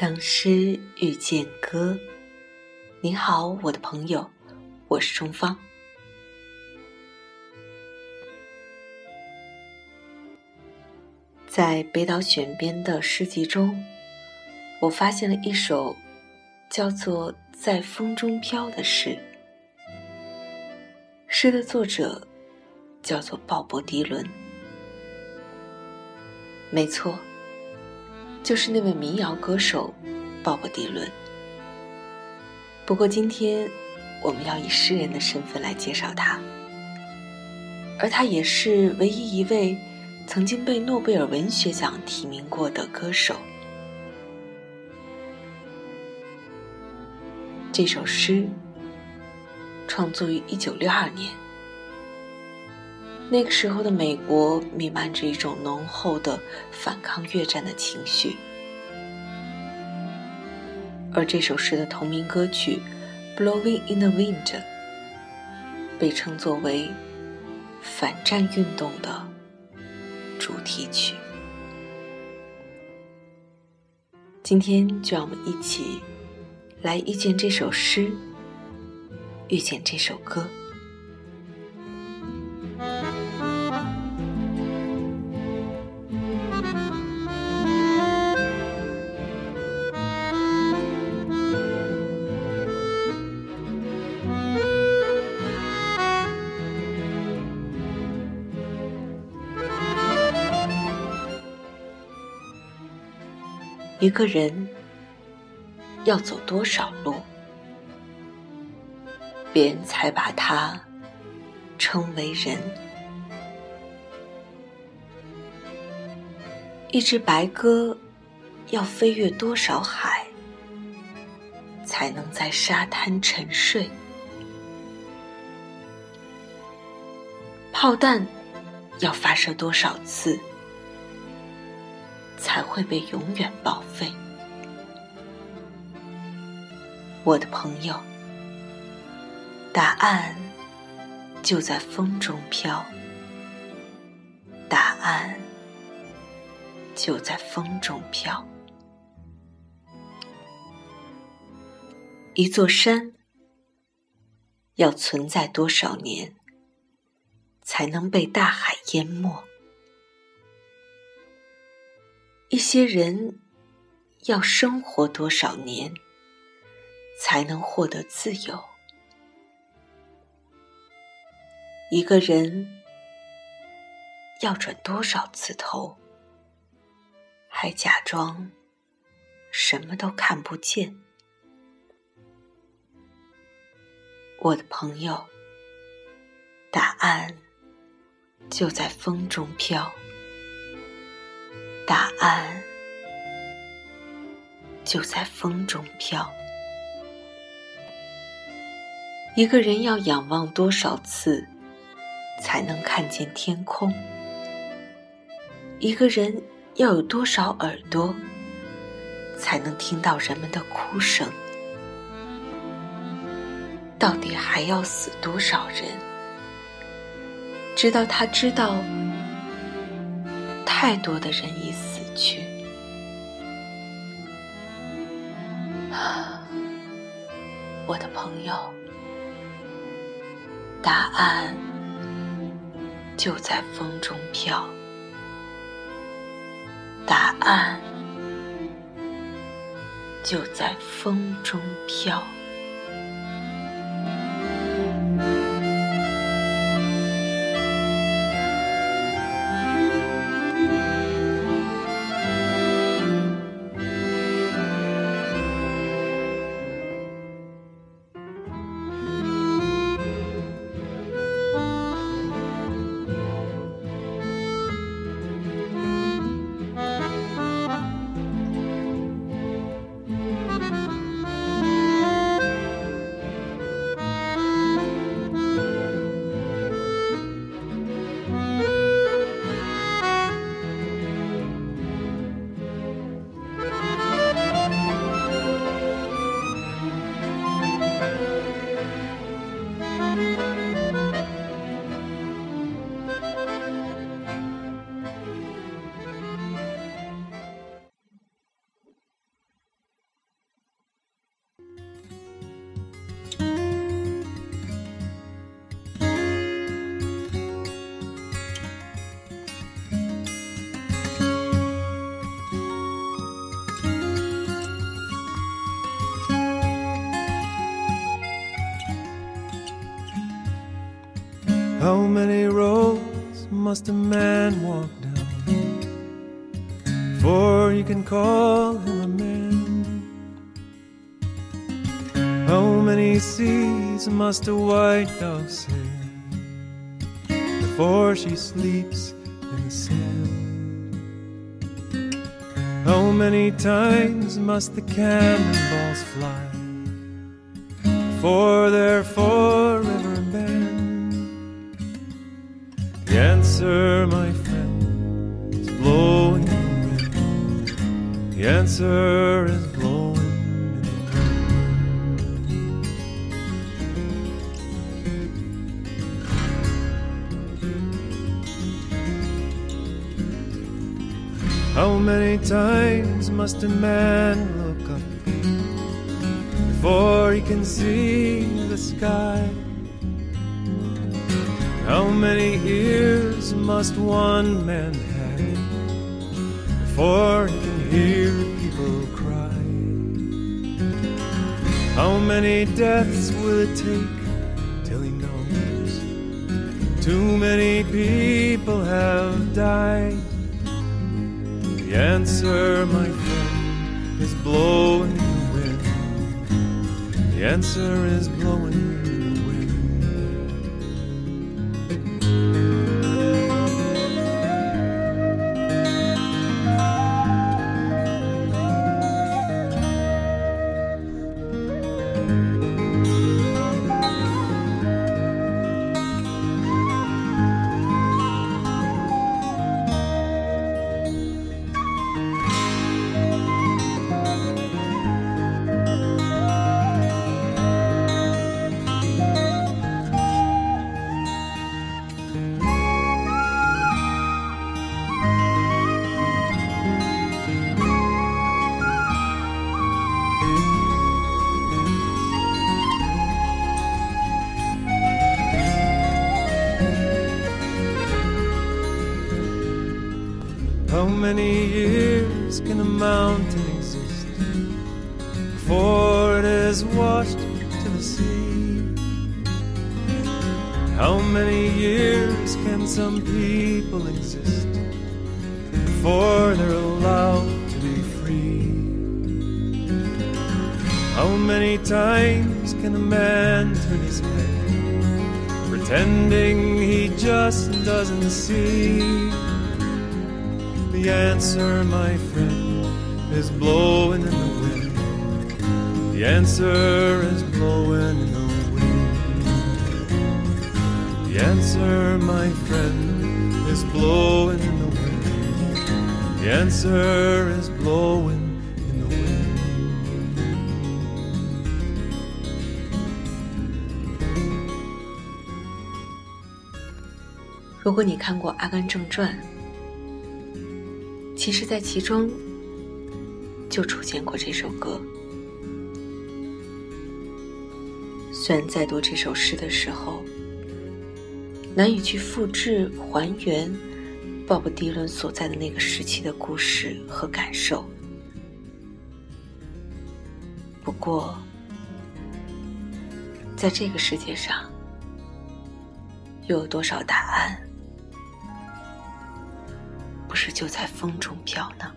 当诗遇见歌，你好，我的朋友，我是钟芳。在北岛选编的诗集中，我发现了一首叫做《在风中飘》的诗。诗的作者叫做鲍勃·迪伦，没错。就是那位民谣歌手鲍勃迪伦。不过今天我们要以诗人的身份来介绍他，而他也是唯一一位曾经被诺贝尔文学奖提名过的歌手。这首诗创作于一九六二年。那个时候的美国弥漫着一种浓厚的反抗越战的情绪，而这首诗的同名歌曲《Blowing in the Wind》被称作为反战运动的主题曲。今天，就让我们一起来遇见这首诗，遇见这首歌。一个人要走多少路，别人才把他称为人？一只白鸽要飞越多少海，才能在沙滩沉睡？炮弹要发射多少次？才会被永远报废。我的朋友，答案就在风中飘，答案就在风中飘。一座山要存在多少年，才能被大海淹没？一些人要生活多少年才能获得自由？一个人要转多少次头，还假装什么都看不见？我的朋友，答案就在风中飘。答案就在风中飘。一个人要仰望多少次，才能看见天空？一个人要有多少耳朵，才能听到人们的哭声？到底还要死多少人，直到他知道？太多的人已死去，我的朋友，答案就在风中飘，答案就在风中飘。Many roads must a man walk down before you can call him a man? How many seas must a white dove sail before she sleeps in the sand? How many times must the cannonballs fly before they're forever banned? Answer, my friend, is blowing in the wind. The answer is blowing in the wind. How many times must a man look up before he can see the sky? How many ears must one man have before he can hear people cry? How many deaths will it take till he knows too many people have died? The answer, my friend, is blowing in the wind. The answer is blowing many years can a mountain exist before it is washed to the sea? How many years can some people exist before they're allowed to be free? How many times can a man turn his head pretending he just doesn't see? The answer, my friend, is blowing in the wind. The answer is blowing in the wind. The answer, my friend, is blowing in the wind. The answer is blowing in the wind. 如果你看过《阿甘正传》， 其实，在其中就出现过这首歌。虽然在读这首诗的时候，难以去复制还原鲍勃迪伦所在的那个时期的故事和感受，不过，在这个世界上，又有多少答案？不是就在风中飘呢？